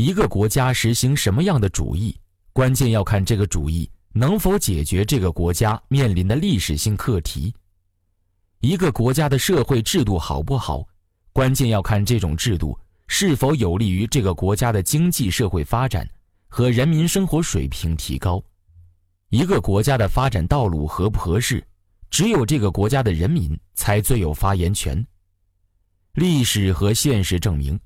一个国家实行什么样的主义，关键要看这个主义能否解决这个国家面临的历史性课题。一个国家的社会制度好不好，关键要看这种制度是否有利于这个国家的经济社会发展和人民生活水平提高。一个国家的发展道路合不合适，只有这个国家的人民才最有发言权。历史和现实证明，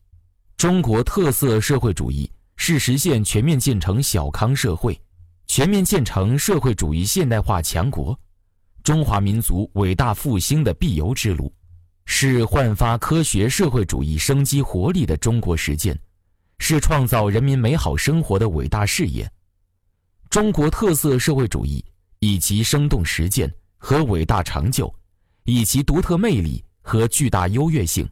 中国特色社会主义是实现全面建成小康社会、全面建成社会主义现代化强国、中华民族伟大复兴的必由之路，是焕发科学社会主义生机活力的中国实践，是创造人民美好生活的伟大事业。中国特色社会主义以其生动实践和伟大成就，以其独特魅力和巨大优越性，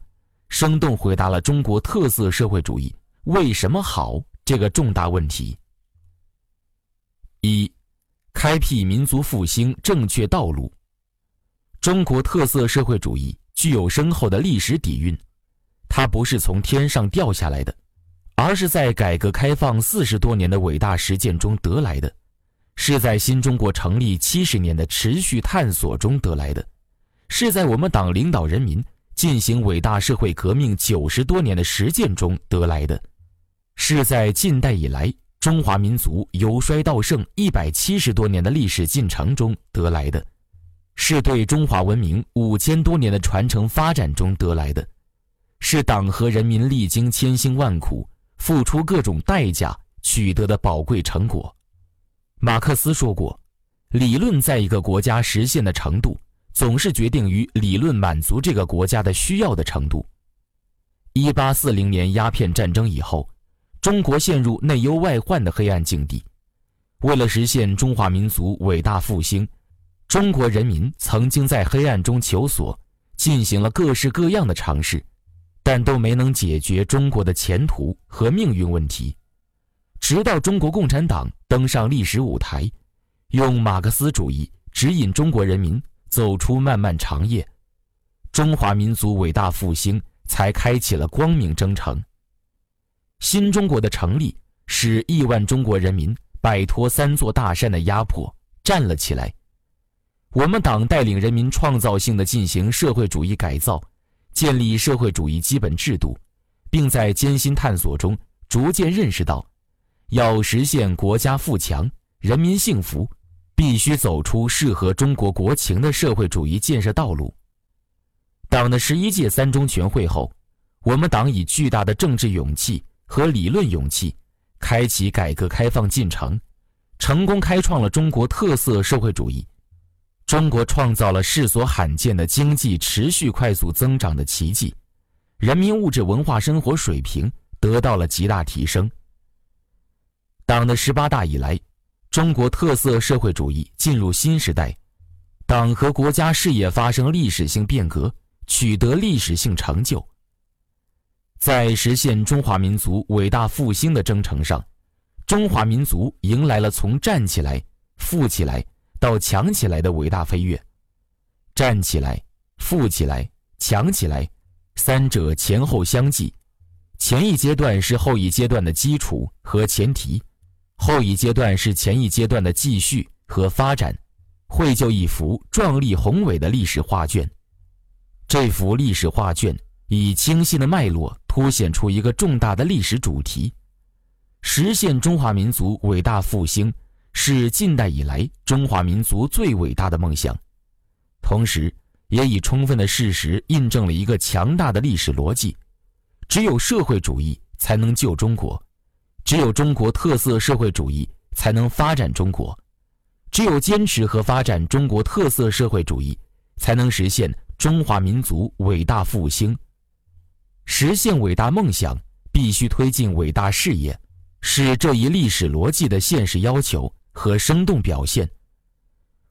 生动回答了中国特色社会主义为什么好这个重大问题。一，开辟民族复兴正确道路。中国特色社会主义具有深厚的历史底蕴，它不是从天上掉下来的。而是在改革开放四十多年的伟大实践中得来的，是在新中国成立七十年的持续探索中得来的，是在我们党领导人民进行伟大社会革命九十多年的实践中得来的，是在近代以来中华民族由衰到盛一百七十多年的历史进程中得来的，是对中华文明五千多年的传承发展中得来的，是党和人民历经千辛万苦。付出各种代价取得的宝贵成果。马克思说过：“理论在一个国家实现的程度，总是决定于理论满足这个国家的需要的程度。”一八四零年鸦片战争以后，中国陷入内忧外患的黑暗境地。为了实现中华民族伟大复兴，中国人民曾经在黑暗中求索，进行了各式各样的尝试。但都没能解决中国的前途和命运问题，直到中国共产党登上历史舞台，用马克思主义指引中国人民走出漫漫长夜，中华民族伟大复兴才开启了光明征程。新中国的成立，使亿万中国人民摆脱三座大山的压迫，站了起来。我们党带领人民创造性的进行社会主义改造。建立社会主义基本制度，并在艰辛探索中逐渐认识到，要实现国家富强、人民幸福，必须走出适合中国国情的社会主义建设道路。党的十一届三中全会后，我们党以巨大的政治勇气和理论勇气，开启改革开放进程，成功开创了中国特色社会主义。中国创造了世所罕见的经济持续快速增长的奇迹，人民物质文化生活水平得到了极大提升。党的十八大以来，中国特色社会主义进入新时代，党和国家事业发生历史性变革，取得历史性成就。在实现中华民族伟大复兴的征程上，中华民族迎来了从站起来、富起来。到强起来的伟大飞跃，站起来，富起来，强起来，三者前后相继，前一阶段是后一阶段的基础和前提，后一阶段是前一阶段的继续和发展，绘就一幅壮丽宏伟的历史画卷。这幅历史画卷以清晰的脉络凸显出一个重大的历史主题：实现中华民族伟大复兴。是近代以来中华民族最伟大的梦想，同时，也以充分的事实印证了一个强大的历史逻辑：只有社会主义才能救中国，只有中国特色社会主义才能发展中国，只有坚持和发展中国特色社会主义，才能实现中华民族伟大复兴。实现伟大梦想，必须推进伟大事业，是这一历史逻辑的现实要求。和生动表现，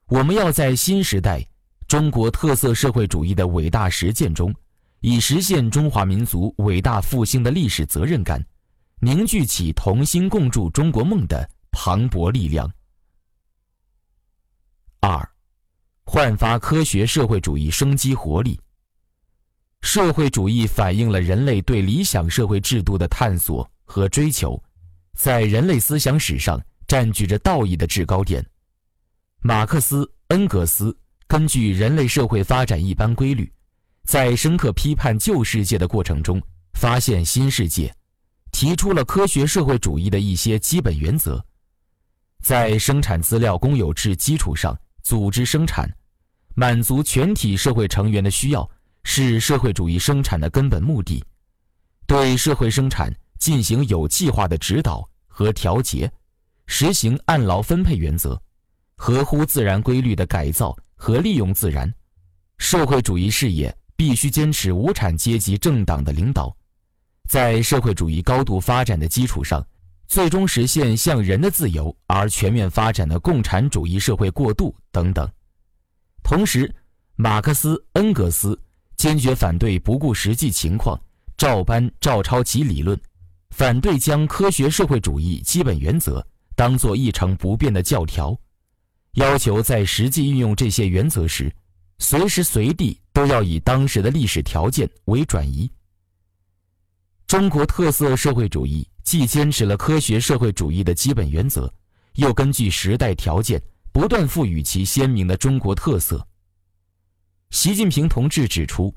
我们要在新时代中国特色社会主义的伟大实践中，以实现中华民族伟大复兴的历史责任感，凝聚起同心共筑中国梦的磅礴力量。二，焕发科学社会主义生机活力。社会主义反映了人类对理想社会制度的探索和追求，在人类思想史上占据着道义的制高点。马克思、恩格斯根据人类社会发展一般规律，在深刻批判旧世界的过程中，发现新世界，提出了科学社会主义的一些基本原则。在生产资料公有制基础上组织生产，满足全体社会成员的需要，是社会主义生产的根本目的。对社会生产进行有计划的指导和调节，实行按劳分配原则，合乎自然规律的改造和利用自然。社会主义事业必须坚持无产阶级政党的领导，在社会主义高度发展的基础上。最终实现向人的自由而全面发展的共产主义社会过渡等等。同时，马克思、恩格斯坚决反对不顾实际情况照搬照抄其理论，反对将科学社会主义基本原则当作一成不变的教条，要求在实际运用这些原则时，随时随地都要以当时的历史条件为转移。中国特色社会主义。既坚持了科学社会主义的基本原则，又根据时代条件不断赋予其鲜明的中国特色。习近平同志指出，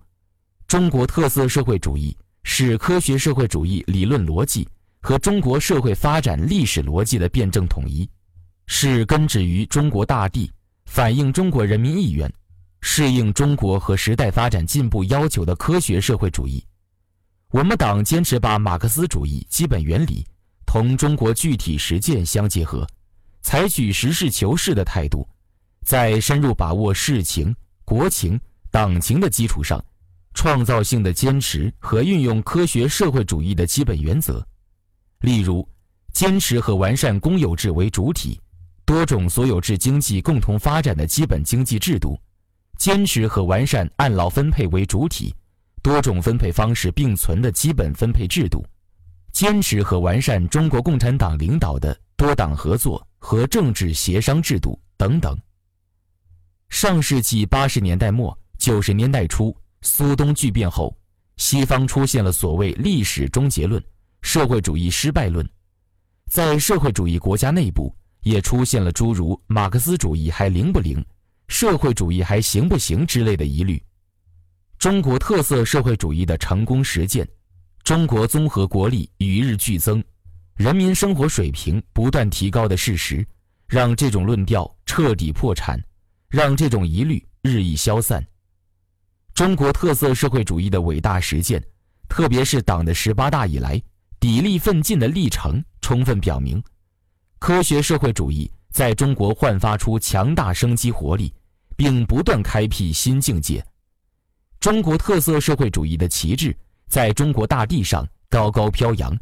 中国特色社会主义是科学社会主义理论逻辑和中国社会发展历史逻辑的辩证统一，是根植于中国大地、反映中国人民意愿、适应中国和时代发展进步要求的科学社会主义。我们党坚持把马克思主义基本原理同中国具体实践相结合，采取实事求是的态度，在深入把握事情、国情、党情的基础上，创造性的坚持和运用科学社会主义的基本原则。例如，坚持和完善公有制为主体、多种所有制经济共同发展的基本经济制度；坚持和完善按劳分配为主体。多种分配方式并存的基本分配制度，坚持和完善中国共产党领导的多党合作和政治协商制度等等。上世纪八十年代末九十年代初，苏东剧变后，西方出现了所谓历史终结论、社会主义失败论，在社会主义国家内部也出现了诸如马克思主义还灵不灵、社会主义还行不行之类的疑虑。中国特色社会主义的成功实践，中国综合国力与日俱增，人民生活水平不断提高的事实，让这种论调彻底破产，让这种疑虑日益消散。中国特色社会主义的伟大实践，特别是党的十八大以来砥砺奋进的历程，充分表明，科学社会主义在中国焕发出强大生机活力，并不断开辟新境界。中国特色社会主义的旗帜在中国大地上高高飘扬，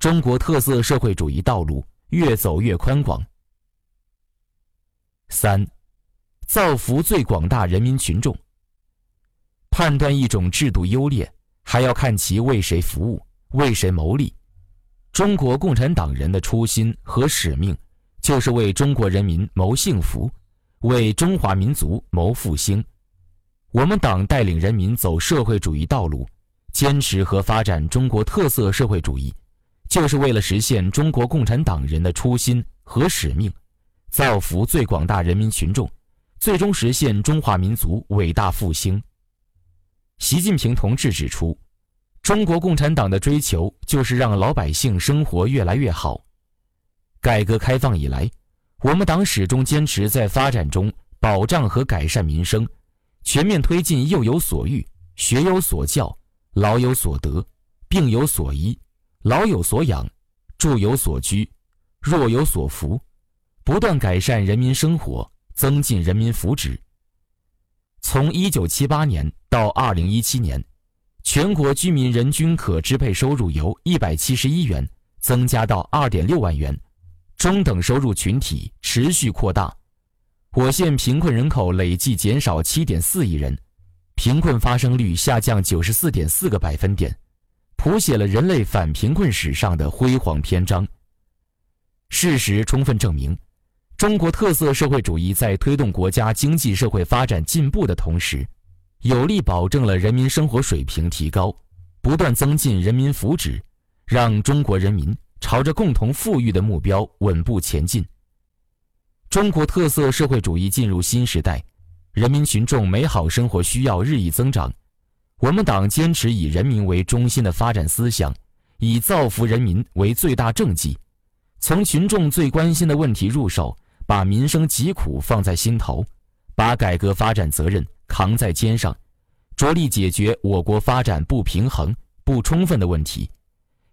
中国特色社会主义道路越走越宽广。三，造福最广大人民群众。判断一种制度优劣，还要看其为谁服务、为谁谋利。中国共产党人的初心和使命，就是为中国人民谋幸福，为中华民族谋复兴。我们党带领人民走社会主义道路，坚持和发展中国特色社会主义，就是为了实现中国共产党人的初心和使命，造福最广大人民群众，最终实现中华民族伟大复兴。习近平同志指出，中国共产党的追求就是让老百姓生活越来越好。改革开放以来，我们党始终坚持在发展中保障和改善民生。全面推进幼有所育、学有所教、老有所得、病有所医、老有所养、住有所居、弱有所扶，不断改善人民生活，增进人民福祉。从一九七八年到二零一七年，全国居民人均可支配收入由一百七十一元增加到二点六万元，中等收入群体持续扩大。我县贫困人口累计减少七点四亿人，贫困发生率下降九十四点四个百分点，谱写了人类反贫困史上的辉煌篇章。事实充分证明，中国特色社会主义在推动国家经济社会发展进步的同时，有力保证了人民生活水平提高，不断增进人民福祉，让中国人民朝着共同富裕的目标稳步前进。中国特色社会主义进入新时代，人民群众美好生活需要日益增长。我们党坚持以人民为中心的发展思想，以造福人民为最大政绩，从群众最关心的问题入手，把民生疾苦放在心头，把改革发展责任扛在肩上，着力解决我国发展不平衡、不充分的问题，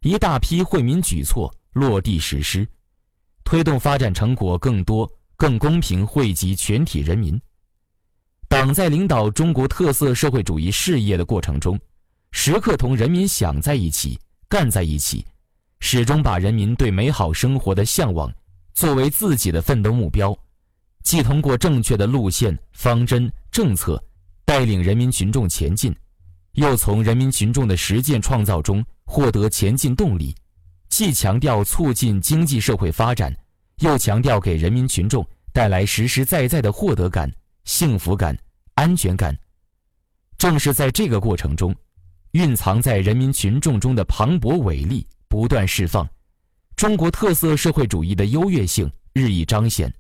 一大批惠民举措落地实施，推动发展成果更多、更公平惠及全体人民。党在领导中国特色社会主义事业的过程中，时刻同人民想在一起、干在一起，始终把人民对美好生活的向往作为自己的奋斗目标，既通过正确的路线、方针、政策带领人民群众前进，又从人民群众的实践创造中获得前进动力，既强调促进经济社会发展，又强调给人民群众带来实实在在的获得感。幸福感、安全感，正是在这个过程中，蕴藏在人民群众中的磅礴伟力不断释放，中国特色社会主义的优越性日益彰显。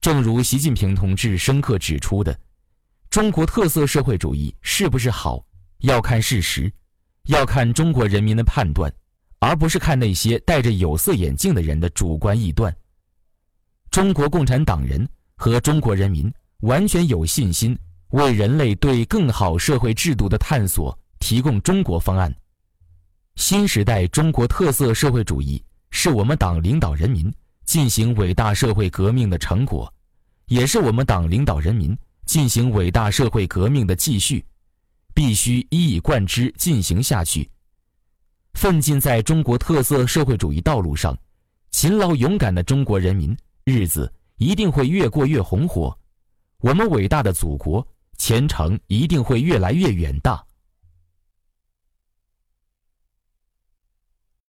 正如习近平同志深刻指出的，中国特色社会主义是不是好，要看事实，要看中国人民的判断，而不是看那些戴着有色眼镜的人的主观臆断。中国共产党人。和中国人民完全有信心，为人类对更好社会制度的探索提供中国方案。新时代中国特色社会主义是我们党领导人民进行伟大社会革命的成果，也是我们党领导人民进行伟大社会革命的继续，必须一以贯之进行下去。奋进在中国特色社会主义道路上，勤劳勇敢的中国人民日子。一定会越过越红火，我们伟大的祖国前程一定会越来越远大。